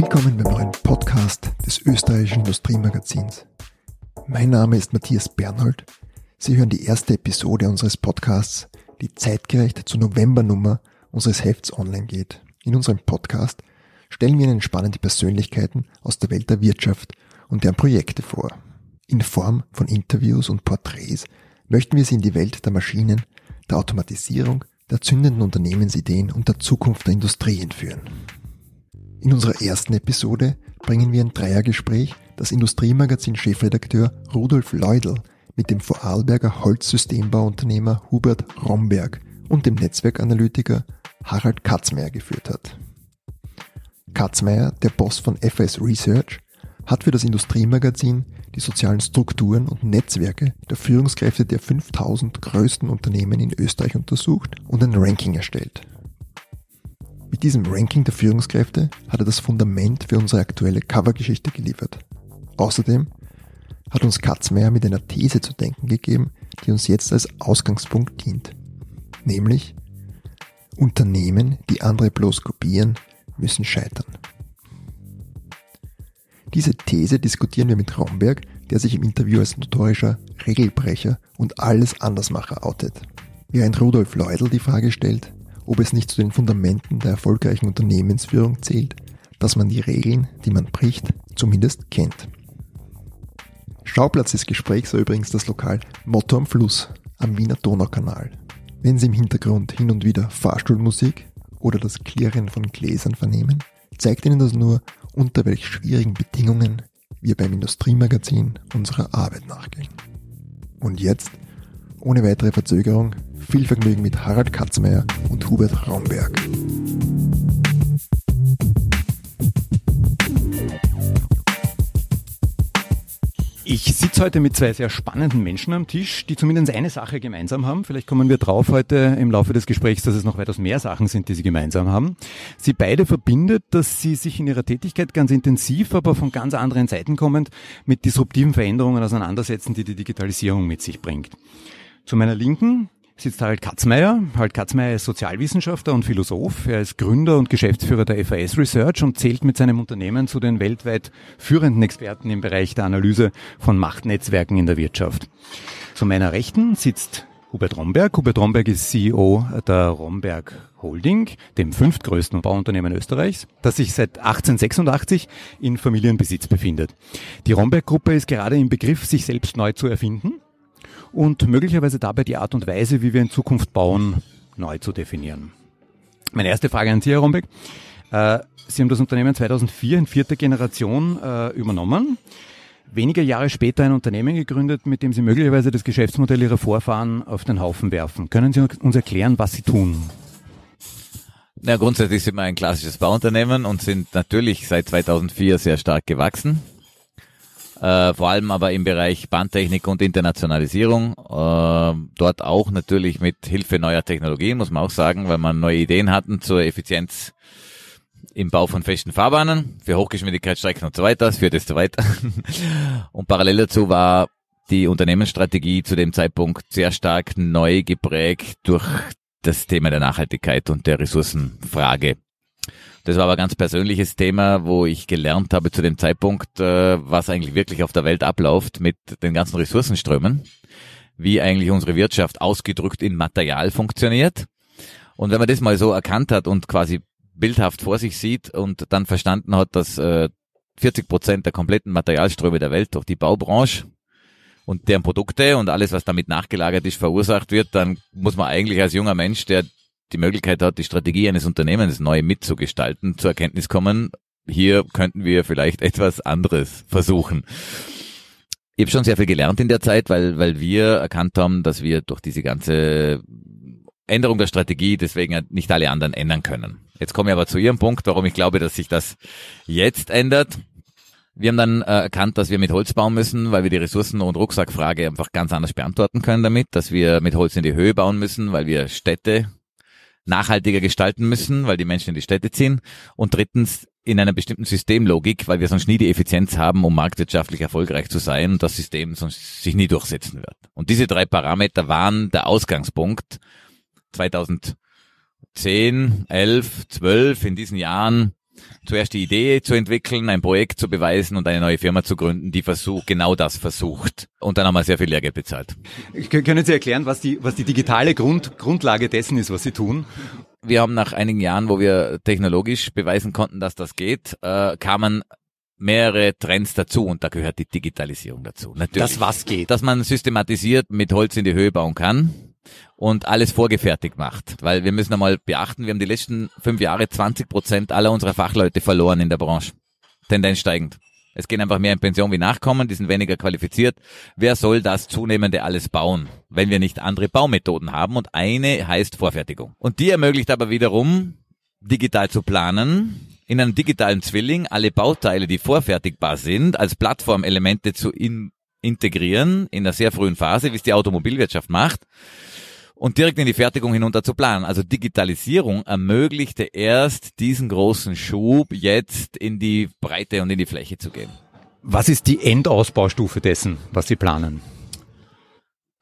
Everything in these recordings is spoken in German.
Willkommen beim neuen Podcast des österreichischen Industriemagazins. Mein Name ist Matthias Bernhold. Sie hören die erste Episode unseres Podcasts, die zeitgerecht zur Novembernummer unseres Hefts online geht. In unserem Podcast stellen wir Ihnen spannende Persönlichkeiten aus der Welt der Wirtschaft und deren Projekte vor. In Form von Interviews und Porträts möchten wir Sie in die Welt der Maschinen, der Automatisierung, der zündenden Unternehmensideen und der Zukunft der Industrie entführen. In unserer ersten Episode bringen wir ein Dreiergespräch das Industriemagazin-Chefredakteur Rudolf Leudl mit dem Vorarlberger Holzsystembauunternehmer Hubert Romberg und dem Netzwerkanalytiker Harald Katzmeier geführt hat. Katzmeier, der Boss von FS Research, hat für das Industriemagazin die sozialen Strukturen und Netzwerke der Führungskräfte der 5000 größten Unternehmen in Österreich untersucht und ein Ranking erstellt. Mit diesem Ranking der Führungskräfte hat er das Fundament für unsere aktuelle Covergeschichte geliefert. Außerdem hat uns Katzmeier mit einer These zu denken gegeben, die uns jetzt als Ausgangspunkt dient. Nämlich, Unternehmen, die andere bloß kopieren, müssen scheitern. Diese These diskutieren wir mit Romberg, der sich im Interview als notorischer Regelbrecher und alles Andersmacher outet. Während Rudolf Leudl die Frage stellt, ob es nicht zu den Fundamenten der erfolgreichen Unternehmensführung zählt, dass man die Regeln, die man bricht, zumindest kennt. Schauplatz des Gesprächs war übrigens das Lokal Motto am Fluss am Wiener Donaukanal. Wenn Sie im Hintergrund hin und wieder Fahrstuhlmusik oder das Klirren von Gläsern vernehmen, zeigt Ihnen das nur, unter welch schwierigen Bedingungen wir beim Industriemagazin unserer Arbeit nachgehen. Und jetzt, ohne weitere Verzögerung, viel Vergnügen mit Harald Katzmeier und Hubert Raumberg. Ich sitze heute mit zwei sehr spannenden Menschen am Tisch, die zumindest eine Sache gemeinsam haben. Vielleicht kommen wir drauf heute im Laufe des Gesprächs, dass es noch weitaus mehr Sachen sind, die sie gemeinsam haben. Sie beide verbindet, dass sie sich in ihrer Tätigkeit ganz intensiv, aber von ganz anderen Seiten kommend mit disruptiven Veränderungen auseinandersetzen, die die Digitalisierung mit sich bringt. Zu meiner Linken sitzt Harald Katzmeier. Harald Katzmeier ist Sozialwissenschaftler und Philosoph. Er ist Gründer und Geschäftsführer der FAS Research und zählt mit seinem Unternehmen zu den weltweit führenden Experten im Bereich der Analyse von Machtnetzwerken in der Wirtschaft. Zu meiner Rechten sitzt Hubert Romberg. Hubert Romberg ist CEO der Romberg Holding, dem fünftgrößten Bauunternehmen Österreichs, das sich seit 1886 in Familienbesitz befindet. Die Romberg-Gruppe ist gerade im Begriff, sich selbst neu zu erfinden und möglicherweise dabei die Art und Weise, wie wir in Zukunft bauen, neu zu definieren. Meine erste Frage an Sie, Herr Rombeck. Äh, Sie haben das Unternehmen 2004 in vierter Generation äh, übernommen. Wenige Jahre später ein Unternehmen gegründet, mit dem Sie möglicherweise das Geschäftsmodell Ihrer Vorfahren auf den Haufen werfen. Können Sie uns erklären, was Sie tun? Na, grundsätzlich sind wir ein klassisches Bauunternehmen und sind natürlich seit 2004 sehr stark gewachsen äh, vor allem aber im Bereich Bahntechnik und Internationalisierung. Äh, dort auch natürlich mit Hilfe neuer Technologien, muss man auch sagen, weil man neue Ideen hatten zur Effizienz im Bau von festen Fahrbahnen für Hochgeschwindigkeitsstrecken und so weiter. Das führt es zu weiter. und parallel dazu war die Unternehmensstrategie zu dem Zeitpunkt sehr stark neu geprägt durch das Thema der Nachhaltigkeit und der Ressourcenfrage. Das war aber ein ganz persönliches Thema, wo ich gelernt habe zu dem Zeitpunkt, äh, was eigentlich wirklich auf der Welt abläuft mit den ganzen Ressourcenströmen, wie eigentlich unsere Wirtschaft ausgedrückt in Material funktioniert. Und wenn man das mal so erkannt hat und quasi bildhaft vor sich sieht und dann verstanden hat, dass äh, 40 Prozent der kompletten Materialströme der Welt durch die Baubranche und deren Produkte und alles, was damit nachgelagert ist, verursacht wird, dann muss man eigentlich als junger Mensch, der die Möglichkeit hat, die Strategie eines Unternehmens neu mitzugestalten, zur Erkenntnis kommen, hier könnten wir vielleicht etwas anderes versuchen. Ich habe schon sehr viel gelernt in der Zeit, weil, weil wir erkannt haben, dass wir durch diese ganze Änderung der Strategie deswegen nicht alle anderen ändern können. Jetzt komme ich aber zu Ihrem Punkt, warum ich glaube, dass sich das jetzt ändert. Wir haben dann äh, erkannt, dass wir mit Holz bauen müssen, weil wir die Ressourcen- und Rucksackfrage einfach ganz anders beantworten können damit, dass wir mit Holz in die Höhe bauen müssen, weil wir Städte nachhaltiger gestalten müssen, weil die Menschen in die Städte ziehen. Und drittens in einer bestimmten Systemlogik, weil wir sonst nie die Effizienz haben, um marktwirtschaftlich erfolgreich zu sein und das System sonst sich nie durchsetzen wird. Und diese drei Parameter waren der Ausgangspunkt 2010, 11, 12 in diesen Jahren zuerst die Idee zu entwickeln, ein Projekt zu beweisen und eine neue Firma zu gründen, die versucht, genau das versucht. Und dann haben wir sehr viel Lehrgeld bezahlt. Können Sie erklären, was die, was die digitale Grund, Grundlage dessen ist, was Sie tun? Wir haben nach einigen Jahren, wo wir technologisch beweisen konnten, dass das geht, äh, kamen mehrere Trends dazu und da gehört die Digitalisierung dazu. Natürlich. Das was geht. Dass man systematisiert mit Holz in die Höhe bauen kann und alles vorgefertigt macht. Weil wir müssen einmal beachten, wir haben die letzten fünf Jahre 20 Prozent aller unserer Fachleute verloren in der Branche. Tendenz steigend. Es gehen einfach mehr in Pension wie Nachkommen, die sind weniger qualifiziert. Wer soll das zunehmende alles bauen, wenn wir nicht andere Baumethoden haben? Und eine heißt Vorfertigung. Und die ermöglicht aber wiederum, digital zu planen, in einem digitalen Zwilling alle Bauteile, die vorfertigbar sind, als Plattformelemente zu in integrieren in einer sehr frühen Phase, wie es die Automobilwirtschaft macht und direkt in die Fertigung hinunter zu planen. Also Digitalisierung ermöglichte erst diesen großen Schub, jetzt in die Breite und in die Fläche zu gehen. Was ist die Endausbaustufe dessen, was Sie planen?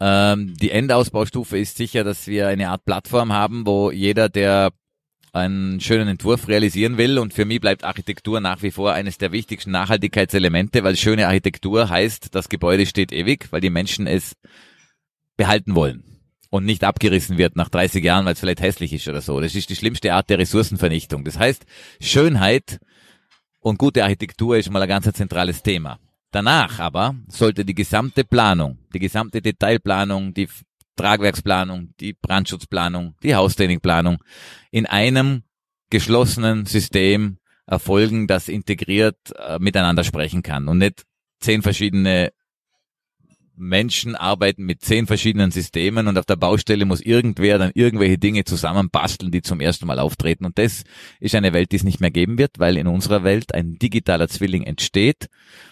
Ähm, die Endausbaustufe ist sicher, dass wir eine Art Plattform haben, wo jeder, der einen schönen Entwurf realisieren will. Und für mich bleibt Architektur nach wie vor eines der wichtigsten Nachhaltigkeitselemente, weil schöne Architektur heißt, das Gebäude steht ewig, weil die Menschen es behalten wollen und nicht abgerissen wird nach 30 Jahren, weil es vielleicht hässlich ist oder so. Das ist die schlimmste Art der Ressourcenvernichtung. Das heißt, Schönheit und gute Architektur ist mal ein ganz zentrales Thema. Danach aber sollte die gesamte Planung, die gesamte Detailplanung, die Tragwerksplanung, die Brandschutzplanung, die Haustrainingplanung in einem geschlossenen System erfolgen, das integriert äh, miteinander sprechen kann und nicht zehn verschiedene Menschen arbeiten mit zehn verschiedenen Systemen und auf der Baustelle muss irgendwer dann irgendwelche Dinge zusammenbasteln, die zum ersten Mal auftreten. Und das ist eine Welt, die es nicht mehr geben wird, weil in unserer Welt ein digitaler Zwilling entsteht.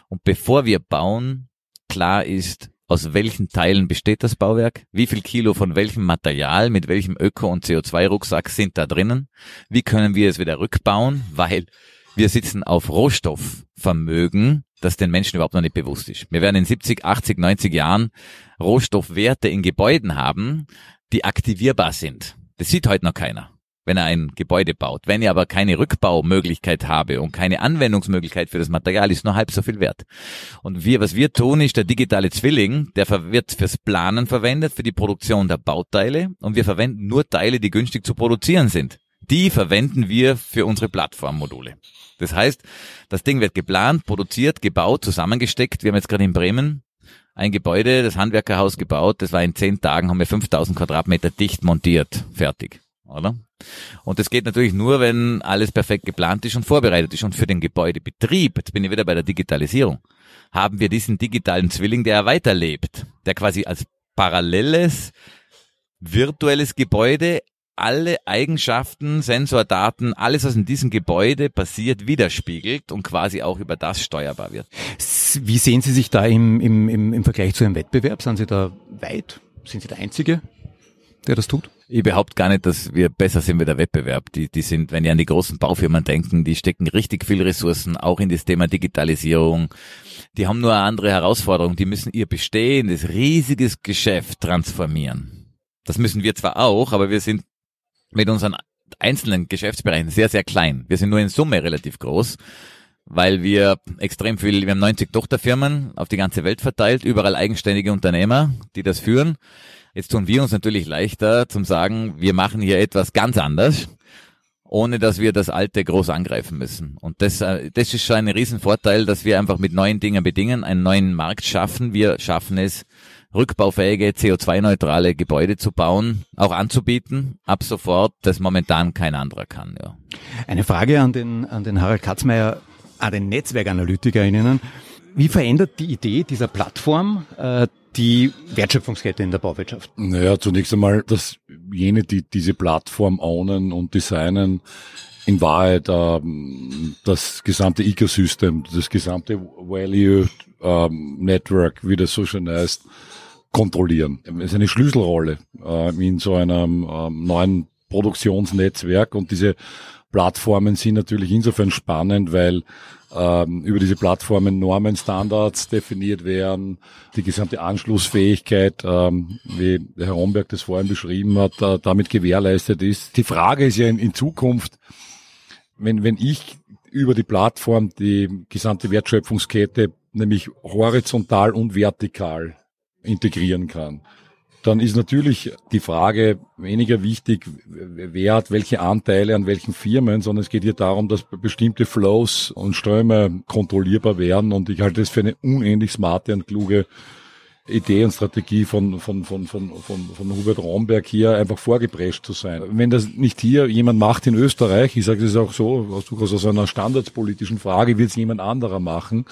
Und bevor wir bauen, klar ist, aus welchen Teilen besteht das Bauwerk, wie viel Kilo von welchem Material, mit welchem Öko- und CO2-Rucksack sind da drinnen, wie können wir es wieder rückbauen, weil wir sitzen auf Rohstoffvermögen, das den Menschen überhaupt noch nicht bewusst ist. Wir werden in 70, 80, 90 Jahren Rohstoffwerte in Gebäuden haben, die aktivierbar sind. Das sieht heute noch keiner, wenn er ein Gebäude baut. Wenn ich aber keine Rückbaumöglichkeit habe und keine Anwendungsmöglichkeit für das Material, ist nur halb so viel wert. Und wir, was wir tun, ist der digitale Zwilling, der wird fürs Planen verwendet, für die Produktion der Bauteile und wir verwenden nur Teile, die günstig zu produzieren sind die verwenden wir für unsere Plattformmodule. Das heißt, das Ding wird geplant, produziert, gebaut, zusammengesteckt. Wir haben jetzt gerade in Bremen ein Gebäude, das Handwerkerhaus gebaut. Das war in zehn Tagen, haben wir 5000 Quadratmeter dicht montiert. Fertig. Oder? Und das geht natürlich nur, wenn alles perfekt geplant ist und vorbereitet ist. Und für den Gebäudebetrieb, jetzt bin ich wieder bei der Digitalisierung, haben wir diesen digitalen Zwilling, der weiterlebt, der quasi als paralleles virtuelles Gebäude alle Eigenschaften, Sensordaten, alles, was in diesem Gebäude passiert, widerspiegelt und quasi auch über das steuerbar wird. Wie sehen Sie sich da im, im, im, Vergleich zu einem Wettbewerb? Sind Sie da weit? Sind Sie der Einzige, der das tut? Ich behaupte gar nicht, dass wir besser sind wie der Wettbewerb. Die, die sind, wenn ihr an die großen Baufirmen denken, die stecken richtig viel Ressourcen, auch in das Thema Digitalisierung. Die haben nur eine andere Herausforderung. Die müssen ihr bestehendes, riesiges Geschäft transformieren. Das müssen wir zwar auch, aber wir sind mit unseren einzelnen Geschäftsbereichen sehr, sehr klein. Wir sind nur in Summe relativ groß, weil wir extrem viel, wir haben 90 Tochterfirmen auf die ganze Welt verteilt, überall eigenständige Unternehmer, die das führen. Jetzt tun wir uns natürlich leichter zum sagen, wir machen hier etwas ganz anders, ohne dass wir das Alte groß angreifen müssen. Und das, äh, das ist schon ein Riesenvorteil, dass wir einfach mit neuen Dingen bedingen, einen neuen Markt schaffen. Wir schaffen es, rückbaufähige, CO2-neutrale Gebäude zu bauen, auch anzubieten, ab sofort, das momentan kein anderer kann. Ja. Eine Frage an den, an den Harald Katzmeier, an den NetzwerkanalytikerInnen. Wie verändert die Idee dieser Plattform äh, die Wertschöpfungskette in der Bauwirtschaft? Naja, zunächst einmal, dass jene, die diese Plattform ownen und designen, in Wahrheit ähm, das gesamte Ecosystem, das gesamte Value ähm, Network, wie das so schön heißt, kontrollieren. Es ist eine Schlüsselrolle äh, in so einem ähm, neuen Produktionsnetzwerk und diese Plattformen sind natürlich insofern spannend, weil ähm, über diese Plattformen Normen, Standards definiert werden, die gesamte Anschlussfähigkeit, ähm, wie Herr Romberg das vorhin beschrieben hat, äh, damit gewährleistet ist. Die Frage ist ja in, in Zukunft, wenn, wenn ich über die Plattform die gesamte Wertschöpfungskette nämlich horizontal und vertikal integrieren kann. Dann ist natürlich die Frage weniger wichtig, wer hat welche Anteile an welchen Firmen, sondern es geht hier darum, dass bestimmte Flows und Ströme kontrollierbar werden. Und ich halte das für eine unendlich smarte und kluge Idee und Strategie von, von, von, von, von, von Hubert Romberg hier einfach vorgeprescht zu sein. Wenn das nicht hier jemand macht in Österreich, ich sage das auch so, aus einer standardspolitischen Frage, wird es jemand anderer machen.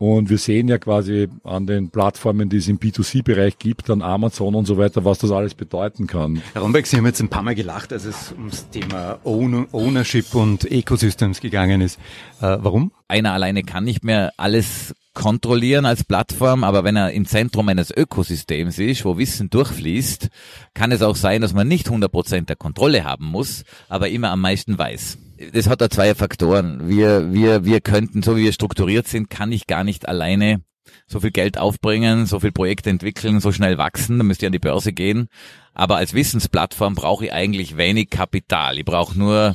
Und wir sehen ja quasi an den Plattformen, die es im B2C-Bereich gibt, an Amazon und so weiter, was das alles bedeuten kann. Herr Romberg, Sie haben jetzt ein paar Mal gelacht, als es ums Thema Ownership und Ecosystems gegangen ist. Äh, warum? Einer alleine kann nicht mehr alles kontrollieren als Plattform, aber wenn er im Zentrum eines Ökosystems ist, wo Wissen durchfließt, kann es auch sein, dass man nicht 100% der Kontrolle haben muss, aber immer am meisten weiß. Das hat da zwei Faktoren. Wir, wir, wir könnten, so wie wir strukturiert sind, kann ich gar nicht alleine so viel Geld aufbringen, so viel Projekte entwickeln, so schnell wachsen, dann müsst ihr an die Börse gehen. Aber als Wissensplattform brauche ich eigentlich wenig Kapital. Ich brauche nur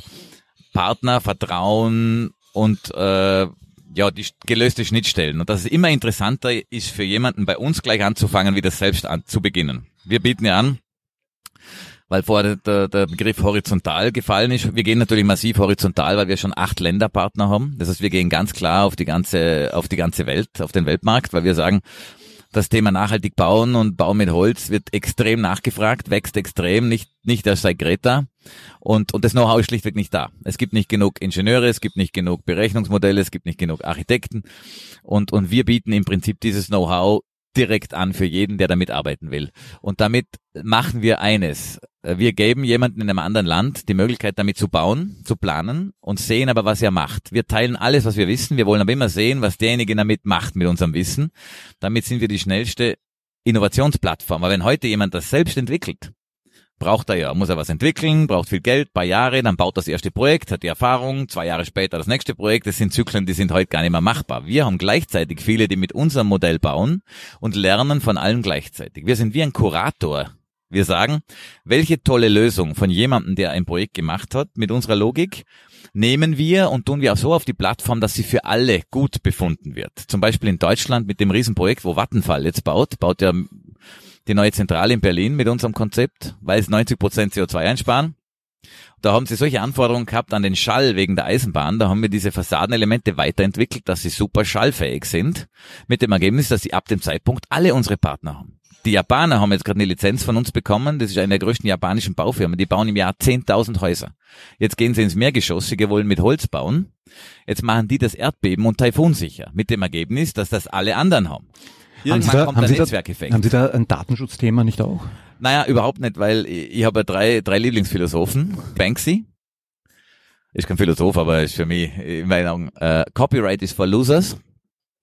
Partner, Vertrauen und äh, ja, die gelöste Schnittstellen. Und dass es immer interessanter ist für jemanden bei uns gleich anzufangen, wie das selbst an, zu beginnen. Wir bieten ja an, weil vorher der, der Begriff horizontal gefallen ist. Wir gehen natürlich massiv horizontal, weil wir schon acht Länderpartner haben. Das heißt, wir gehen ganz klar auf die ganze, auf die ganze Welt, auf den Weltmarkt, weil wir sagen, das Thema nachhaltig bauen und Bauen mit Holz wird extrem nachgefragt, wächst extrem, nicht, nicht erst seit Greta. Und, und das Know-how ist schlichtweg nicht da. Es gibt nicht genug Ingenieure, es gibt nicht genug Berechnungsmodelle, es gibt nicht genug Architekten. Und, und wir bieten im Prinzip dieses Know-how direkt an für jeden, der damit arbeiten will. Und damit machen wir eines. Wir geben jemanden in einem anderen Land die Möglichkeit, damit zu bauen, zu planen und sehen aber, was er macht. Wir teilen alles, was wir wissen. Wir wollen aber immer sehen, was derjenige damit macht mit unserem Wissen. Damit sind wir die schnellste Innovationsplattform. Aber wenn heute jemand das selbst entwickelt, braucht er ja, muss er was entwickeln, braucht viel Geld, paar Jahre, dann baut das erste Projekt, hat die Erfahrung, zwei Jahre später das nächste Projekt. Das sind Zyklen, die sind heute gar nicht mehr machbar. Wir haben gleichzeitig viele, die mit unserem Modell bauen und lernen von allem gleichzeitig. Wir sind wie ein Kurator. Wir sagen, welche tolle Lösung von jemandem, der ein Projekt gemacht hat, mit unserer Logik, nehmen wir und tun wir auch so auf die Plattform, dass sie für alle gut befunden wird. Zum Beispiel in Deutschland mit dem Riesenprojekt, wo Vattenfall jetzt baut, baut ja die neue Zentrale in Berlin mit unserem Konzept, weil es 90 Prozent CO2 einsparen. Da haben sie solche Anforderungen gehabt an den Schall wegen der Eisenbahn. Da haben wir diese Fassadenelemente weiterentwickelt, dass sie super schallfähig sind. Mit dem Ergebnis, dass sie ab dem Zeitpunkt alle unsere Partner haben. Die Japaner haben jetzt gerade eine Lizenz von uns bekommen. Das ist eine der größten japanischen Baufirmen. Die bauen im Jahr 10.000 Häuser. Jetzt gehen sie ins Mehrgeschossige, wollen mit Holz bauen. Jetzt machen die das Erdbeben und Taifun sicher. Mit dem Ergebnis, dass das alle anderen haben. Irgendwann haben Sie da, kommt haben der Sie Netzwerkeffekt. Da, haben Sie da ein Datenschutzthema nicht auch? Naja, überhaupt nicht, weil ich, ich habe drei, drei Lieblingsphilosophen. Banksy, ist kein Philosoph, aber ist für mich in meiner Augen, äh, Copyright is for losers.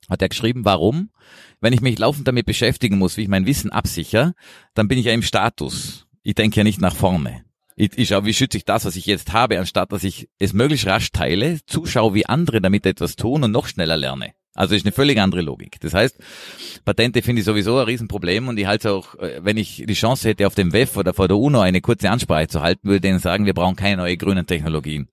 Hat er geschrieben, warum? Wenn ich mich laufend damit beschäftigen muss, wie ich mein Wissen absichere, dann bin ich ja im Status. Ich denke ja nicht nach vorne. Ich, ich schaue, wie schütze ich das, was ich jetzt habe, anstatt dass ich es möglichst rasch teile, zuschaue, wie andere damit etwas tun und noch schneller lerne. Also ist eine völlig andere Logik. Das heißt, Patente finde ich sowieso ein Riesenproblem und ich halte auch, äh, wenn ich die Chance hätte, auf dem WEF oder vor der UNO eine kurze Ansprache zu halten, würde ich denen sagen, wir brauchen keine neue grünen Technologien.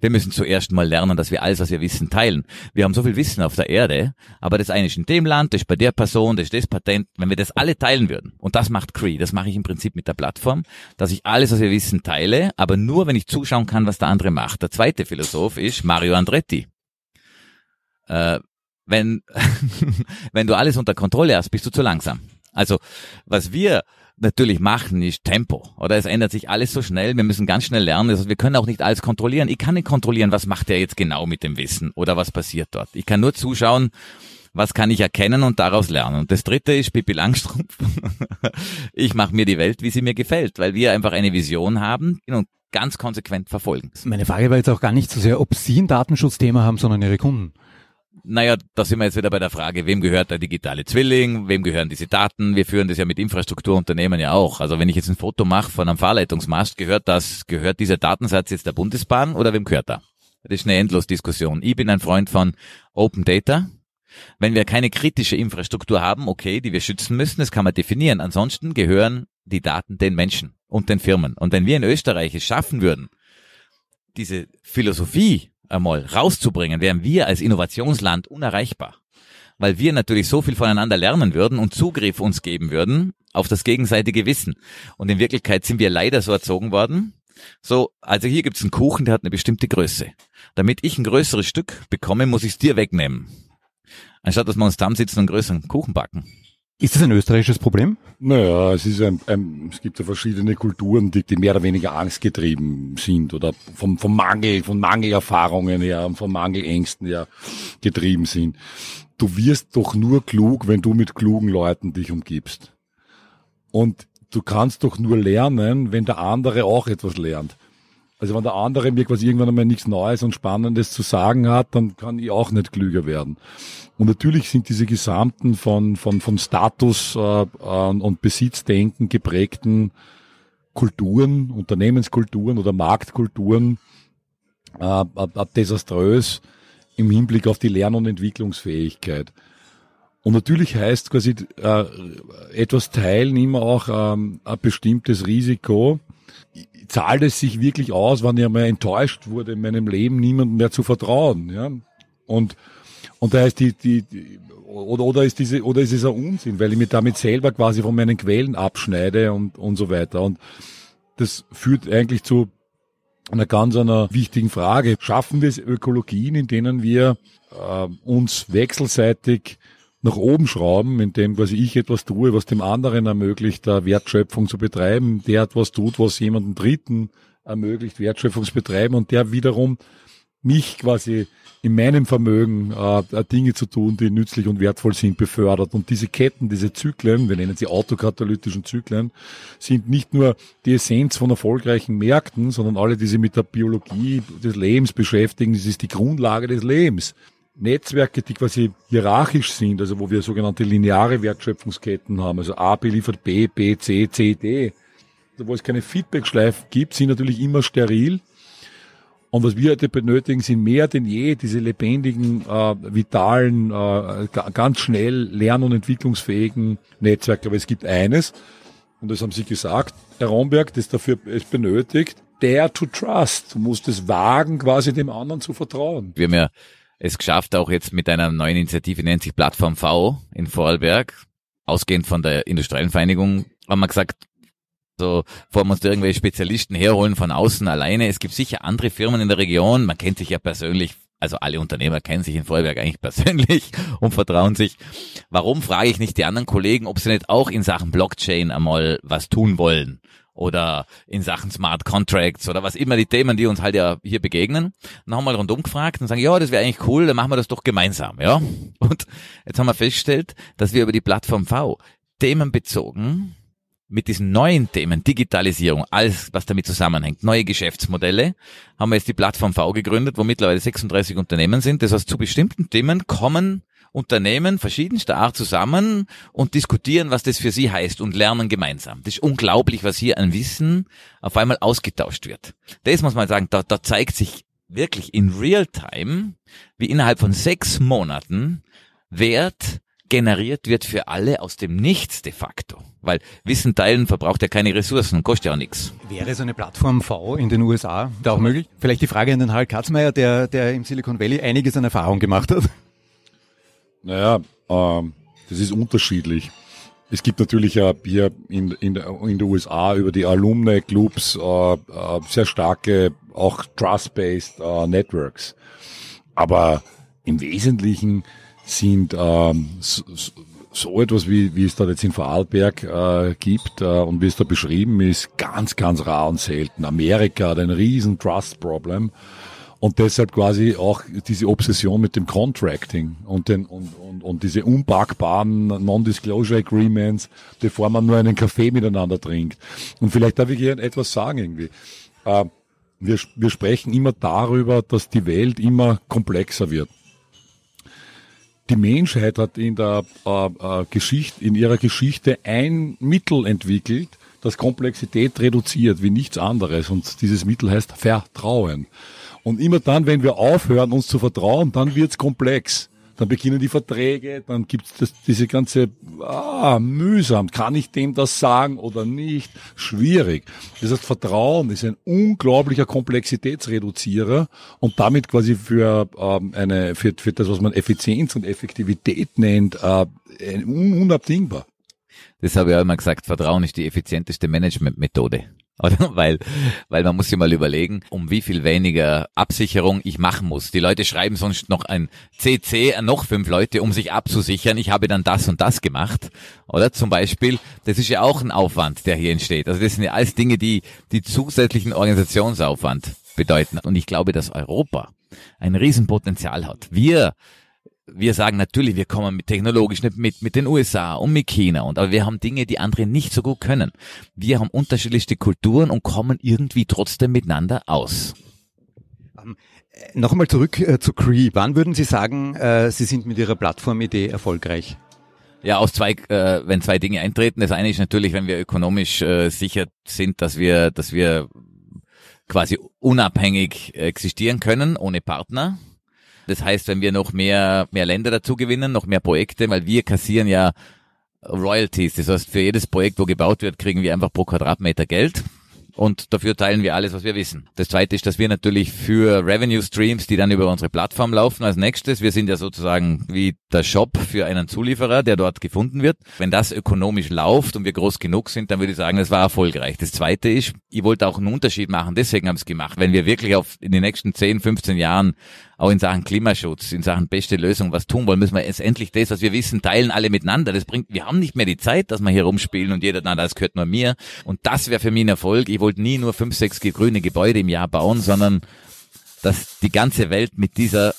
Wir müssen zuerst mal lernen, dass wir alles, was wir wissen, teilen. Wir haben so viel Wissen auf der Erde, aber das eine ist in dem Land, das ist bei der Person, das ist das Patent. Wenn wir das alle teilen würden, und das macht Cree, das mache ich im Prinzip mit der Plattform, dass ich alles, was wir wissen, teile, aber nur, wenn ich zuschauen kann, was der andere macht. Der zweite Philosoph ist Mario Andretti. Äh, wenn, wenn du alles unter Kontrolle hast, bist du zu langsam. Also, was wir natürlich machen, ist Tempo. Oder es ändert sich alles so schnell. Wir müssen ganz schnell lernen. Also wir können auch nicht alles kontrollieren. Ich kann nicht kontrollieren, was macht er jetzt genau mit dem Wissen oder was passiert dort. Ich kann nur zuschauen, was kann ich erkennen und daraus lernen. Und das dritte ist Pippi Langstrumpf. ich mache mir die Welt, wie sie mir gefällt, weil wir einfach eine Vision haben und ganz konsequent verfolgen. Meine Frage war jetzt auch gar nicht so sehr, ob Sie ein Datenschutzthema haben, sondern Ihre Kunden. Naja, da sind wir jetzt wieder bei der Frage, wem gehört der digitale Zwilling, wem gehören diese Daten? Wir führen das ja mit Infrastrukturunternehmen ja auch. Also wenn ich jetzt ein Foto mache von einem Fahrleitungsmast, gehört das, gehört dieser Datensatz jetzt der Bundesbahn oder wem gehört er? Das ist eine Endlosdiskussion. Ich bin ein Freund von Open Data. Wenn wir keine kritische Infrastruktur haben, okay, die wir schützen müssen, das kann man definieren. Ansonsten gehören die Daten den Menschen und den Firmen. Und wenn wir in Österreich es schaffen würden, diese Philosophie einmal rauszubringen, wären wir als Innovationsland unerreichbar. Weil wir natürlich so viel voneinander lernen würden und Zugriff uns geben würden auf das gegenseitige Wissen. Und in Wirklichkeit sind wir leider so erzogen worden. So, also hier gibt's einen Kuchen, der hat eine bestimmte Größe. Damit ich ein größeres Stück bekomme, muss ich es dir wegnehmen. Anstatt dass wir uns zusammensitzen und einen größeren Kuchen backen. Ist das ein österreichisches Problem? Naja, es ist ein, ein, es gibt ja verschiedene Kulturen, die, die mehr oder weniger angstgetrieben sind oder vom, vom Mangel, von Mangelerfahrungen her und von Mangelängsten her getrieben sind. Du wirst doch nur klug, wenn du mit klugen Leuten dich umgibst. Und du kannst doch nur lernen, wenn der andere auch etwas lernt. Also wenn der andere mir quasi irgendwann einmal nichts Neues und Spannendes zu sagen hat, dann kann ich auch nicht klüger werden. Und natürlich sind diese gesamten von, von, von Status äh, und Besitzdenken geprägten Kulturen, Unternehmenskulturen oder Marktkulturen äh, desaströs im Hinblick auf die Lern- und Entwicklungsfähigkeit. Und natürlich heißt quasi äh, etwas teilen immer auch ähm, ein bestimmtes Risiko. Zahlt es sich wirklich aus, wenn ich einmal enttäuscht wurde in meinem Leben, niemandem mehr zu vertrauen? Ja? Und und da heißt die, die, die oder, oder ist diese, oder ist es ein Unsinn, weil ich mich damit selber quasi von meinen Quellen abschneide und, und so weiter. Und das führt eigentlich zu einer ganz einer wichtigen Frage. Schaffen wir es Ökologien, in denen wir äh, uns wechselseitig nach oben schrauben, indem quasi ich etwas tue, was dem anderen ermöglicht, da Wertschöpfung zu betreiben, der etwas tut, was jemanden Dritten ermöglicht, Wertschöpfung zu betreiben und der wiederum mich quasi in meinem Vermögen äh, Dinge zu tun, die nützlich und wertvoll sind, befördert. Und diese Ketten, diese Zyklen, wir nennen sie autokatalytischen Zyklen, sind nicht nur die Essenz von erfolgreichen Märkten, sondern alle, die sich mit der Biologie des Lebens beschäftigen, das ist die Grundlage des Lebens. Netzwerke, die quasi hierarchisch sind, also wo wir sogenannte lineare Wertschöpfungsketten haben, also A beliefert B, B, C, C, D, wo es keine Feedbackschleifen gibt, sind natürlich immer steril und was wir heute benötigen, sind mehr denn je diese lebendigen, äh, vitalen, äh, ganz schnell lern- und entwicklungsfähigen Netzwerke. Aber es gibt eines, und das haben Sie gesagt, Herr Romberg, das dafür es benötigt, dare to trust. Du musst es wagen, quasi dem anderen zu vertrauen. Wir haben ja es geschafft, auch jetzt mit einer neuen Initiative, nennt sich Plattform V in Vorarlberg, ausgehend von der industriellen Vereinigung, haben wir gesagt, so, bevor wir uns irgendwelche Spezialisten herholen von außen alleine. Es gibt sicher andere Firmen in der Region. Man kennt sich ja persönlich. Also alle Unternehmer kennen sich in Vorwerk eigentlich persönlich und vertrauen sich. Warum frage ich nicht die anderen Kollegen, ob sie nicht auch in Sachen Blockchain einmal was tun wollen? Oder in Sachen Smart Contracts oder was immer die Themen, die uns halt ja hier begegnen. Dann haben wir rundum gefragt und sagen, ja, das wäre eigentlich cool, dann machen wir das doch gemeinsam, ja. Und jetzt haben wir festgestellt, dass wir über die Plattform V themenbezogen mit diesen neuen Themen, Digitalisierung, alles, was damit zusammenhängt, neue Geschäftsmodelle, haben wir jetzt die Plattform V gegründet, wo mittlerweile 36 Unternehmen sind. Das heißt, zu bestimmten Themen kommen Unternehmen verschiedenster Art zusammen und diskutieren, was das für sie heißt und lernen gemeinsam. Das ist unglaublich, was hier an Wissen auf einmal ausgetauscht wird. Das muss man sagen, da, da zeigt sich wirklich in real time, wie innerhalb von sechs Monaten Wert generiert wird für alle aus dem Nichts de facto. Weil Wissen teilen verbraucht ja keine Ressourcen, kostet ja auch nichts. Wäre so eine Plattform V in den USA da auch möglich? Vielleicht die Frage an den Harald Katzmeier, der, der im Silicon Valley einiges an Erfahrung gemacht hat. Naja, ähm, das ist unterschiedlich. Es gibt natürlich ja hier in, in, in den USA über die Alumni-Clubs äh, äh, sehr starke, auch Trust-based äh, Networks. Aber im Wesentlichen sind ähm, so, so etwas, wie, wie es da jetzt in Vorarlberg äh, gibt äh, und wie es da beschrieben ist, ganz, ganz rar und selten. Amerika hat ein riesen Trust-Problem und deshalb quasi auch diese Obsession mit dem Contracting und, den, und, und, und diese unpackbaren Non-Disclosure Agreements, bevor man nur einen Kaffee miteinander trinkt. Und vielleicht darf ich hier etwas sagen irgendwie. Äh, wir, wir sprechen immer darüber, dass die Welt immer komplexer wird die Menschheit hat in der äh, äh, Geschichte, in ihrer Geschichte ein Mittel entwickelt, das Komplexität reduziert wie nichts anderes. Und dieses Mittel heißt Vertrauen. Und immer dann, wenn wir aufhören, uns zu vertrauen, dann wird's komplex. dann beginnen die Verträge, dann gibt's das, diese ganze ah, mühsam. Kann ich dem das sagen oder nicht? Schwierig. Das heißt, Vertrauen ist ein unglaublicher Komplexitätsreduzierer und damit quasi für ähm, eine für, für das, was man Effizienz und Effektivität nennt, äh, unabdingbar. Das habe ich auch immer gesagt, Vertrauen ist die effizienteste Managementmethode. Oder? Weil, weil man muss sich mal überlegen, um wie viel weniger Absicherung ich machen muss. Die Leute schreiben sonst noch ein CC an noch fünf Leute, um sich abzusichern. Ich habe dann das und das gemacht. Oder zum Beispiel, das ist ja auch ein Aufwand, der hier entsteht. Also das sind ja alles Dinge, die, die zusätzlichen Organisationsaufwand bedeuten. Und ich glaube, dass Europa ein Riesenpotenzial hat. Wir wir sagen natürlich, wir kommen mit technologisch nicht mit, mit den USA und mit China und, aber wir haben Dinge, die andere nicht so gut können. Wir haben unterschiedlichste Kulturen und kommen irgendwie trotzdem miteinander aus. Ähm, äh, noch einmal zurück äh, zu Cree. Wann würden Sie sagen, äh, Sie sind mit Ihrer Plattformidee erfolgreich? Ja, aus zwei, äh, wenn zwei Dinge eintreten. Das eine ist natürlich, wenn wir ökonomisch äh, sicher sind, dass wir, dass wir quasi unabhängig existieren können, ohne Partner. Das heißt, wenn wir noch mehr, mehr Länder dazu gewinnen, noch mehr Projekte, weil wir kassieren ja Royalties. Das heißt, für jedes Projekt, wo gebaut wird, kriegen wir einfach pro Quadratmeter Geld und dafür teilen wir alles, was wir wissen. Das zweite ist, dass wir natürlich für Revenue Streams, die dann über unsere Plattform laufen, als nächstes, wir sind ja sozusagen wie der Shop für einen Zulieferer, der dort gefunden wird. Wenn das ökonomisch läuft und wir groß genug sind, dann würde ich sagen, das war erfolgreich. Das zweite ist, ich wollte auch einen Unterschied machen, deswegen haben wir es gemacht. Wenn wir wirklich auf in den nächsten 10, 15 Jahren auch in Sachen Klimaschutz, in Sachen beste Lösung was tun wollen, müssen wir jetzt endlich das, was wir wissen, teilen alle miteinander. Das bringt, wir haben nicht mehr die Zeit, dass wir hier rumspielen und jeder, na, das gehört nur mir. Und das wäre für mich ein Erfolg. Ich wollte nie nur fünf, sechs grüne Gebäude im Jahr bauen, sondern dass die ganze Welt mit dieser,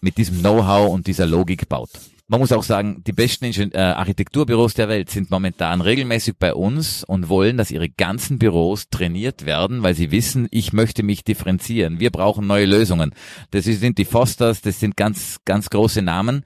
mit diesem Know-how und dieser Logik baut man muss auch sagen, die besten Ingen äh, Architekturbüros der Welt sind momentan regelmäßig bei uns und wollen, dass ihre ganzen Büros trainiert werden, weil sie wissen, ich möchte mich differenzieren. Wir brauchen neue Lösungen. Das sind die Fosters, das sind ganz, ganz große Namen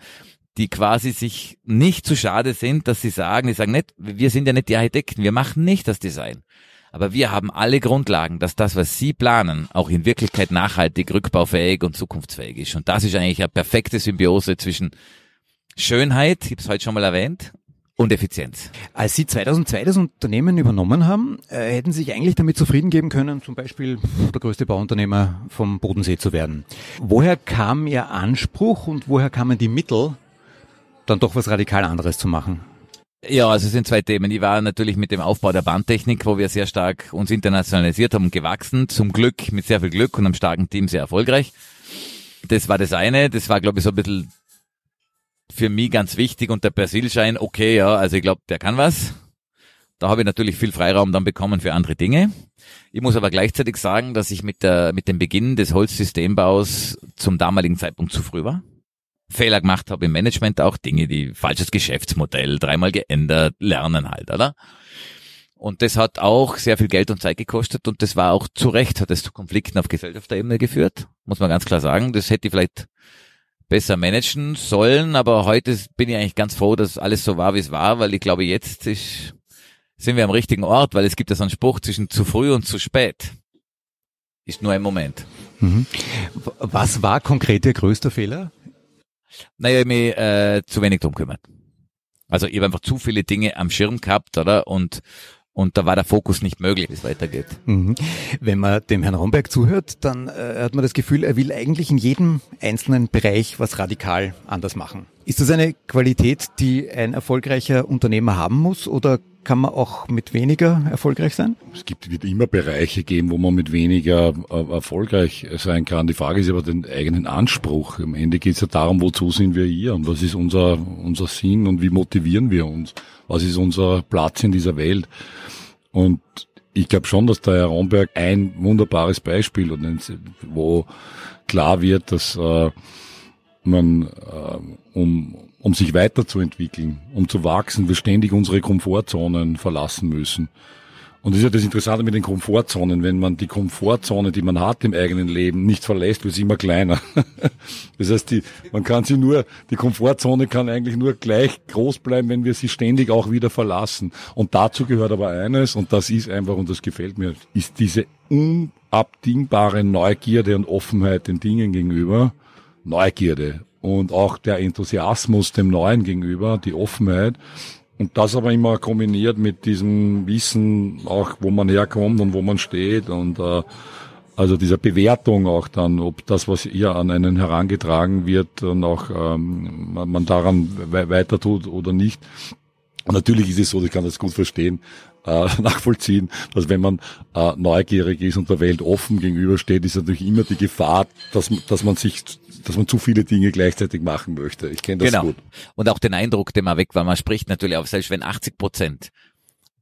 die quasi sich nicht zu schade sind, dass sie sagen, die sagen nicht, wir sind ja nicht die Architekten, wir machen nicht das Design. Aber wir haben alle Grundlagen, dass das, was Sie planen, auch in Wirklichkeit nachhaltig, rückbaufähig und zukunftsfähig ist. Und das ist eigentlich eine perfekte Symbiose zwischen Schönheit, ich habe es heute schon mal erwähnt, und Effizienz. Als Sie 2002 das Unternehmen übernommen haben, äh, hätten Sie sich eigentlich damit zufrieden geben können, zum Beispiel der größte Bauunternehmer vom Bodensee zu werden. Woher kam Ihr Anspruch und woher kamen die Mittel, dann doch was radikal anderes zu machen? Ja, also es sind zwei Themen. Ich war natürlich mit dem Aufbau der Bahntechnik, wo wir sehr stark uns internationalisiert haben, gewachsen. Zum Glück, mit sehr viel Glück und einem starken Team sehr erfolgreich. Das war das eine. Das war, glaube ich, so ein bisschen für mich ganz wichtig und der Persilschein, okay, ja, also ich glaube, der kann was. Da habe ich natürlich viel Freiraum dann bekommen für andere Dinge. Ich muss aber gleichzeitig sagen, dass ich mit, der, mit dem Beginn des Holzsystembaus zum damaligen Zeitpunkt zu früh war. Fehler gemacht habe im Management auch, Dinge, die falsches Geschäftsmodell, dreimal geändert, lernen halt, oder? Und das hat auch sehr viel Geld und Zeit gekostet und das war auch zu Recht, hat es zu Konflikten auf Gesellschaftsebene geführt, muss man ganz klar sagen. Das hätte ich vielleicht besser managen sollen, aber heute bin ich eigentlich ganz froh, dass alles so war, wie es war, weil ich glaube, jetzt ist, sind wir am richtigen Ort, weil es gibt ja so einen Spruch zwischen zu früh und zu spät. Ist nur ein Moment. Mhm. Was war konkret Ihr größter Fehler? Naja, ich mich äh, zu wenig drum kümmert. Also ich habe einfach zu viele Dinge am Schirm gehabt, oder? Und und da war der Fokus nicht möglich, wie es weitergeht. Mhm. Wenn man dem Herrn Romberg zuhört, dann äh, hat man das Gefühl, er will eigentlich in jedem einzelnen Bereich was radikal anders machen. Ist das eine Qualität, die ein erfolgreicher Unternehmer haben muss oder kann man auch mit weniger erfolgreich sein? Es gibt, wird immer Bereiche geben, wo man mit weniger äh, erfolgreich sein kann. Die Frage ist aber den eigenen Anspruch. Am Ende geht es ja darum, wozu sind wir hier und was ist unser, unser Sinn und wie motivieren wir uns? Was ist unser Platz in dieser Welt? Und ich glaube schon, dass der Herr Romberg ein wunderbares Beispiel und wo klar wird, dass äh, man äh, um um sich weiterzuentwickeln, um zu wachsen, wir ständig unsere Komfortzonen verlassen müssen. Und das ist ja das Interessante mit den Komfortzonen. Wenn man die Komfortzone, die man hat im eigenen Leben, nicht verlässt, wird sie immer kleiner. Das heißt, die, man kann sie nur, die Komfortzone kann eigentlich nur gleich groß bleiben, wenn wir sie ständig auch wieder verlassen. Und dazu gehört aber eines, und das ist einfach, und das gefällt mir, ist diese unabdingbare Neugierde und Offenheit den Dingen gegenüber. Neugierde. und auch der Enthusiasmus dem Neuen gegenüber, die Offenheit. Und das aber immer kombiniert mit diesem Wissen, auch wo man herkommt und wo man steht und äh, also dieser Bewertung auch dann, ob das, was hier an einen herangetragen wird, dann auch ähm, man daran we weiter tut oder nicht. Und natürlich ist es so, ich kann das gut verstehen, äh, nachvollziehen, dass wenn man äh, neugierig ist und der Welt offen gegenübersteht, ist natürlich immer die Gefahr, dass, dass man sich, dass man zu viele Dinge gleichzeitig machen möchte. Ich kenne das genau. gut. Und auch den Eindruck, den man weg war, man spricht natürlich auch, selbst wenn 80 Prozent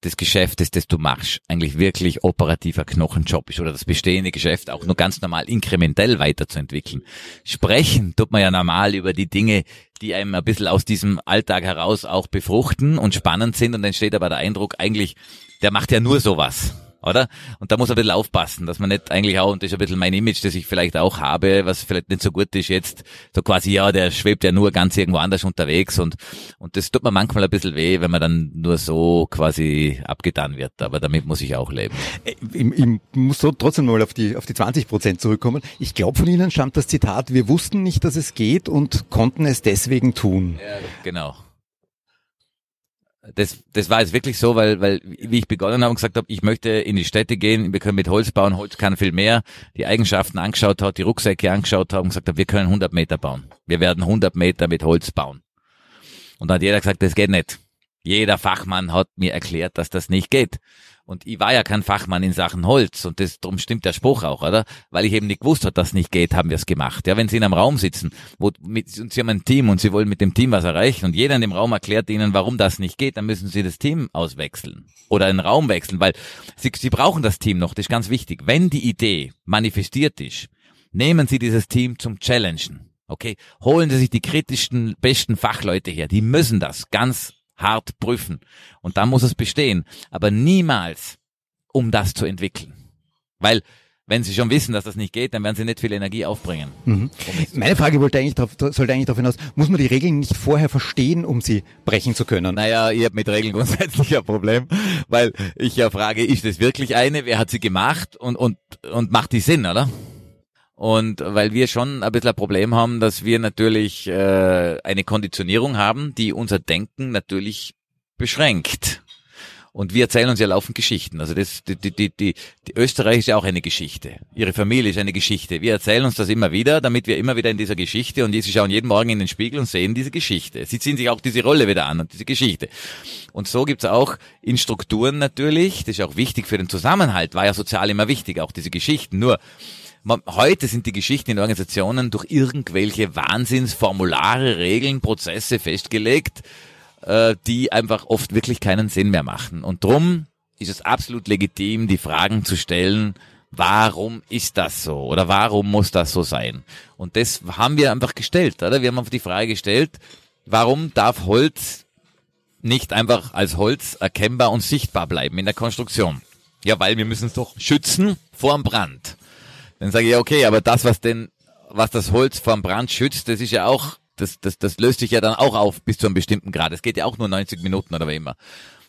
des Geschäftes, das du machst, eigentlich wirklich operativer Knochenjob ist oder das bestehende Geschäft auch nur ganz normal inkrementell weiterzuentwickeln. Sprechen tut man ja normal über die Dinge, die einem ein bisschen aus diesem Alltag heraus auch befruchten und spannend sind und dann entsteht aber der Eindruck, eigentlich, der macht ja nur sowas oder? Und da muss man ein bisschen aufpassen, dass man nicht eigentlich auch, und das ist ein bisschen mein Image, das ich vielleicht auch habe, was vielleicht nicht so gut ist jetzt, so quasi, ja, der schwebt ja nur ganz irgendwo anders unterwegs und, und das tut mir manchmal ein bisschen weh, wenn man dann nur so quasi abgetan wird, aber damit muss ich auch leben. Äh, ich, ich muss so trotzdem mal auf die, auf die 20 Prozent zurückkommen. Ich glaube, von Ihnen stammt das Zitat, wir wussten nicht, dass es geht und konnten es deswegen tun. Ja, genau das, das war jetzt wirklich so, weil, weil, wie ich begonnen habe und gesagt habe, ich möchte in die Städte gehen, wir können mit Holz bauen, Holz kann viel mehr, die Eigenschaften angeschaut hat, die Rucksäcke angeschaut haben und gesagt habe, wir können 100 Meter bauen. Wir werden 100 Meter mit Holz bauen. Und dann hat jeder gesagt, das geht nicht. Jeder Fachmann hat mir erklärt, dass das nicht geht. Und ich war ja kein Fachmann in Sachen Holz und das, darum stimmt der Spruch auch, oder? Weil ich eben nicht gewusst habe, dass das nicht geht, haben wir es gemacht. Ja, wenn Sie in einem Raum sitzen, wo mit, und Sie haben ein Team und Sie wollen mit dem Team was erreichen und jeder in dem Raum erklärt Ihnen, warum das nicht geht, dann müssen Sie das Team auswechseln oder einen Raum wechseln, weil Sie, Sie brauchen das Team noch, das ist ganz wichtig. Wenn die Idee manifestiert ist, nehmen Sie dieses Team zum Challengen. Okay, holen Sie sich die kritischsten, besten Fachleute her. Die müssen das ganz hart prüfen. Und da muss es bestehen. Aber niemals, um das zu entwickeln. Weil, wenn Sie schon wissen, dass das nicht geht, dann werden Sie nicht viel Energie aufbringen. Mhm. Meine Frage wollte eigentlich darauf, sollte eigentlich darauf hinaus, muss man die Regeln nicht vorher verstehen, um sie brechen zu können? Naja, ich habe mit Regeln grundsätzlich ein Problem, weil ich ja frage, ist das wirklich eine? Wer hat sie gemacht? Und, und, und macht die Sinn, oder? Und weil wir schon ein bisschen ein Problem haben, dass wir natürlich äh, eine Konditionierung haben, die unser Denken natürlich beschränkt. Und wir erzählen uns ja laufend Geschichten. Also das, die, die, die, die, Österreich ist ja auch eine Geschichte. Ihre Familie ist eine Geschichte. Wir erzählen uns das immer wieder, damit wir immer wieder in dieser Geschichte und sie schauen jeden Morgen in den Spiegel und sehen diese Geschichte. Sie ziehen sich auch diese Rolle wieder an und diese Geschichte. Und so gibt's auch in Strukturen natürlich, das ist auch wichtig für den Zusammenhalt, war ja sozial immer wichtig, auch diese Geschichten. Nur Heute sind die Geschichten in Organisationen durch irgendwelche Wahnsinnsformulare, Regeln, Prozesse festgelegt, äh, die einfach oft wirklich keinen Sinn mehr machen. Und drum ist es absolut legitim, die Fragen zu stellen, warum ist das so oder warum muss das so sein? Und das haben wir einfach gestellt, oder? Wir haben einfach die Frage gestellt, warum darf Holz nicht einfach als Holz erkennbar und sichtbar bleiben in der Konstruktion? Ja, weil wir müssen es doch schützen vor dem Brand. Dann sage ich, ja, okay, aber das, was denn, was das Holz vom Brand schützt, das ist ja auch, das, das, das löst sich ja dann auch auf bis zu einem bestimmten Grad. Es geht ja auch nur 90 Minuten oder wie immer.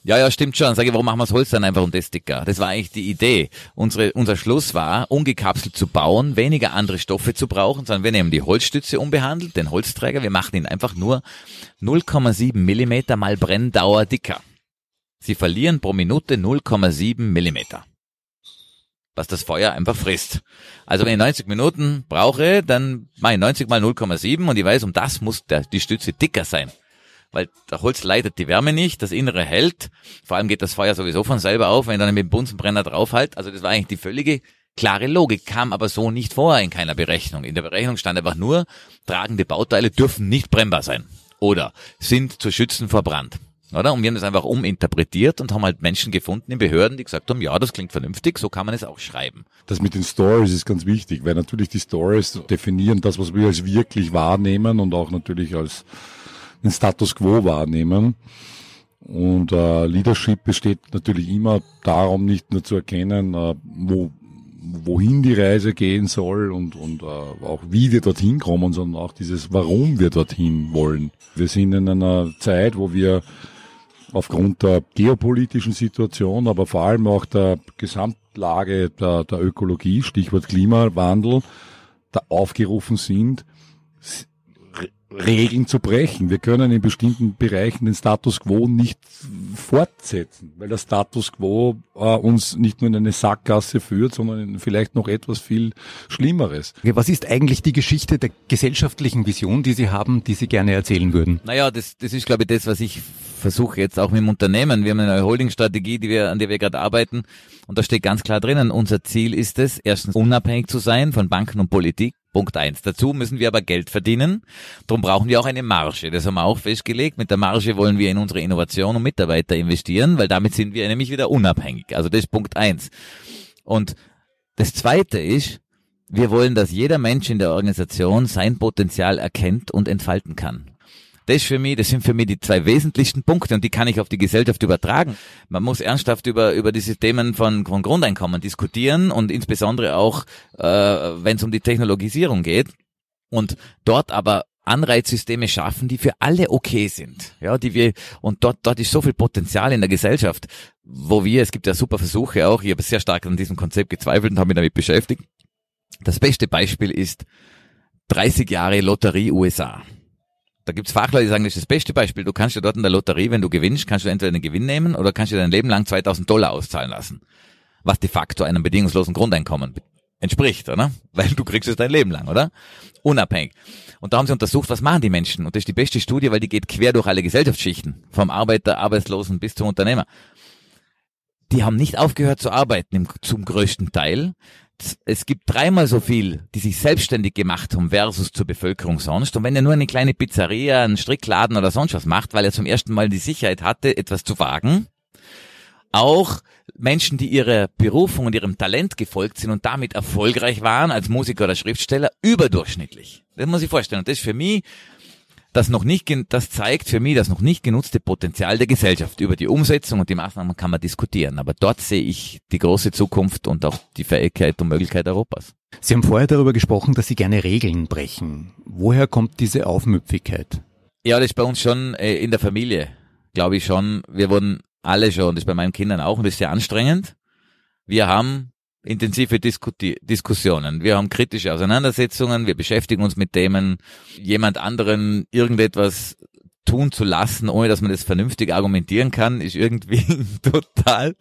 Ja, ja, stimmt schon. Sage ich, warum machen wir das Holz dann einfach um das dicker? Das war eigentlich die Idee. Unsere, unser Schluss war, ungekapselt zu bauen, weniger andere Stoffe zu brauchen, sondern wir nehmen die Holzstütze unbehandelt, den Holzträger, wir machen ihn einfach nur 0,7 Millimeter mal Brenndauer dicker. Sie verlieren pro Minute 0,7 Millimeter was das Feuer einfach frisst. Also wenn ich 90 Minuten brauche, dann mache ich 90 mal 0,7 und ich weiß, um das muss der, die Stütze dicker sein. Weil der Holz leitet die Wärme nicht, das Innere hält. Vor allem geht das Feuer sowieso von selber auf, wenn ich dann mit dem Bunsenbrenner draufhalt. Also das war eigentlich die völlige klare Logik, kam aber so nicht vor in keiner Berechnung. In der Berechnung stand einfach nur, tragende Bauteile dürfen nicht brennbar sein. Oder sind zu schützen vor Brand. Oder? Und wir haben das einfach uminterpretiert und haben halt Menschen gefunden in Behörden, die gesagt haben, ja, das klingt vernünftig, so kann man es auch schreiben. Das mit den Stories ist ganz wichtig, weil natürlich die Stories definieren das, was wir als wirklich wahrnehmen und auch natürlich als den Status quo wahrnehmen. Und äh, Leadership besteht natürlich immer darum, nicht nur zu erkennen, äh, wo, wohin die Reise gehen soll und, und äh, auch wie wir dorthin kommen, sondern auch dieses, warum wir dorthin wollen. Wir sind in einer Zeit, wo wir aufgrund der geopolitischen Situation, aber vor allem auch der Gesamtlage der, der Ökologie, Stichwort Klimawandel, da aufgerufen sind, Regeln zu brechen. Wir können in bestimmten Bereichen den Status quo nicht fortsetzen, weil der Status quo äh, uns nicht nur in eine Sackgasse führt, sondern in vielleicht noch etwas viel Schlimmeres. Was ist eigentlich die Geschichte der gesellschaftlichen Vision, die Sie haben, die Sie gerne erzählen würden? Naja, das, das ist, glaube ich, das, was ich versuche jetzt auch mit dem Unternehmen. Wir haben eine neue Holdingstrategie, die wir, an der wir gerade arbeiten. Und da steht ganz klar drinnen, unser Ziel ist es, erstens unabhängig zu sein von Banken und Politik. Punkt eins. Dazu müssen wir aber Geld verdienen. Darum brauchen wir auch eine Marge. Das haben wir auch festgelegt. Mit der Marge wollen wir in unsere Innovation und Mitarbeiter investieren, weil damit sind wir nämlich wieder unabhängig. Also das ist Punkt eins. Und das zweite ist, wir wollen, dass jeder Mensch in der Organisation sein Potenzial erkennt und entfalten kann. Das für mich, das sind für mich die zwei wesentlichsten Punkte und die kann ich auf die Gesellschaft übertragen. Man muss ernsthaft über, über diese Themen von, von Grundeinkommen diskutieren und insbesondere auch, äh, wenn es um die Technologisierung geht. Und dort aber Anreizsysteme schaffen, die für alle okay sind. Ja, die wir, und dort, dort ist so viel Potenzial in der Gesellschaft, wo wir, es gibt ja super Versuche auch, ich habe sehr stark an diesem Konzept gezweifelt und habe mich damit beschäftigt. Das beste Beispiel ist 30 Jahre Lotterie USA. Da gibt's Fachleute, die sagen, das ist das beste Beispiel. Du kannst ja dort in der Lotterie, wenn du gewinnst, kannst du entweder einen Gewinn nehmen oder kannst du dein Leben lang 2000 Dollar auszahlen lassen. Was de facto einem bedingungslosen Grundeinkommen entspricht, oder? Weil du kriegst es dein Leben lang, oder? Unabhängig. Und da haben sie untersucht, was machen die Menschen? Und das ist die beste Studie, weil die geht quer durch alle Gesellschaftsschichten. Vom Arbeiter, Arbeitslosen bis zum Unternehmer. Die haben nicht aufgehört zu arbeiten, zum größten Teil es gibt dreimal so viel, die sich selbstständig gemacht haben versus zur Bevölkerung sonst. Und wenn er nur eine kleine Pizzeria, einen Strickladen oder sonst was macht, weil er zum ersten Mal die Sicherheit hatte, etwas zu wagen, auch Menschen, die ihrer Berufung und ihrem Talent gefolgt sind und damit erfolgreich waren als Musiker oder Schriftsteller, überdurchschnittlich. Das muss ich vorstellen. Und das ist für mich das noch nicht, das zeigt für mich das noch nicht genutzte Potenzial der Gesellschaft. Über die Umsetzung und die Maßnahmen kann man diskutieren. Aber dort sehe ich die große Zukunft und auch die Fähigkeit und Möglichkeit Europas. Sie haben vorher darüber gesprochen, dass Sie gerne Regeln brechen. Woher kommt diese Aufmüpfigkeit? Ja, das ist bei uns schon äh, in der Familie, glaube ich schon. Wir wurden alle schon, das ist bei meinen Kindern auch, und das ist sehr anstrengend. Wir haben intensive Diskuti Diskussionen. Wir haben kritische Auseinandersetzungen. Wir beschäftigen uns mit Themen, jemand anderen irgendetwas tun zu lassen, ohne dass man das vernünftig argumentieren kann, ist irgendwie total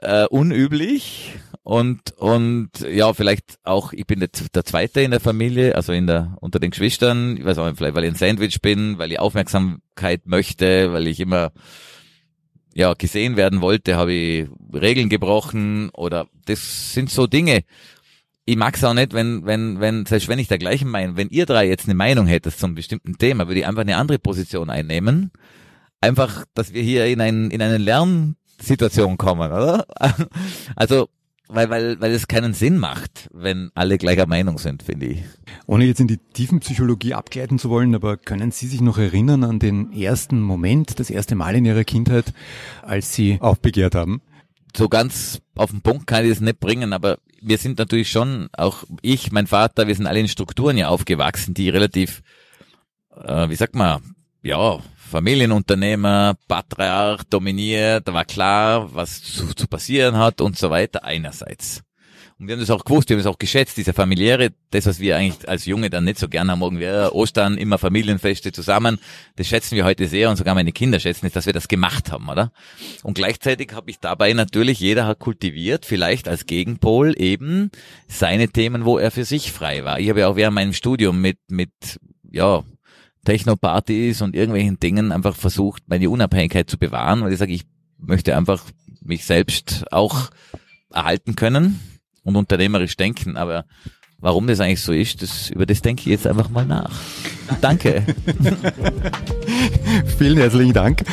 äh, unüblich. Und, und ja, vielleicht auch, ich bin der, Zweite in der Familie, also in der, unter den Geschwistern, ich weiß auch, vielleicht weil ich ein Sandwich bin, weil ich Aufmerksamkeit möchte, weil ich immer ja, gesehen werden wollte, habe ich Regeln gebrochen oder das sind so Dinge. Ich mag's auch nicht, wenn, wenn, wenn, selbst wenn ich der gleichen Meinung, wenn ihr drei jetzt eine Meinung hättet zum bestimmten Thema, würde ich einfach eine andere Position einnehmen. Einfach, dass wir hier in, ein, in eine Lernsituation kommen, oder? Also, weil, weil, weil es keinen Sinn macht, wenn alle gleicher Meinung sind, finde ich. Ohne jetzt in die tiefen Psychologie abgleiten zu wollen, aber können Sie sich noch erinnern an den ersten Moment, das erste Mal in Ihrer Kindheit, als Sie aufbegehrt haben? So ganz auf den Punkt kann ich es nicht bringen, aber wir sind natürlich schon, auch ich, mein Vater, wir sind alle in Strukturen ja aufgewachsen, die relativ, äh, wie sagt man, ja, Familienunternehmer, Patriarch dominiert, da war klar, was zu, zu passieren hat und so weiter einerseits. Und wir haben das auch gewusst, wir haben es auch geschätzt, diese familiäre, das, was wir eigentlich als Junge dann nicht so gerne haben, irgendwie ja, Ostern, immer Familienfeste zusammen, das schätzen wir heute sehr und sogar meine Kinder schätzen es, dass wir das gemacht haben, oder? Und gleichzeitig habe ich dabei natürlich, jeder hat kultiviert, vielleicht als Gegenpol eben seine Themen, wo er für sich frei war. Ich habe ja auch während meinem Studium mit, mit, ja, Techno-Partys und irgendwelchen Dingen einfach versucht, meine Unabhängigkeit zu bewahren, weil ich sage, ich möchte einfach mich selbst auch erhalten können und unternehmerisch denken, aber warum das eigentlich so ist, das, über das denke ich jetzt einfach mal nach. Danke. Vielen herzlichen Dank.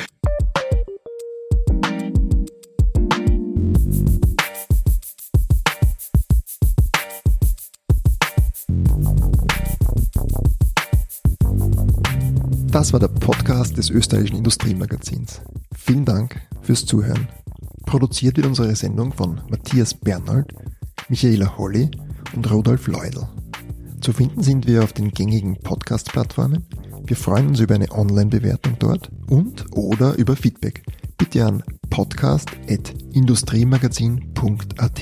Das war der Podcast des österreichischen Industriemagazins. Vielen Dank fürs Zuhören. Produziert wird unsere Sendung von Matthias Bernhold, Michaela Holly und Rudolf Leudl. Zu finden sind wir auf den gängigen Podcast-Plattformen. Wir freuen uns über eine Online-Bewertung dort und oder über Feedback. Bitte an podcast.industriemagazin.at.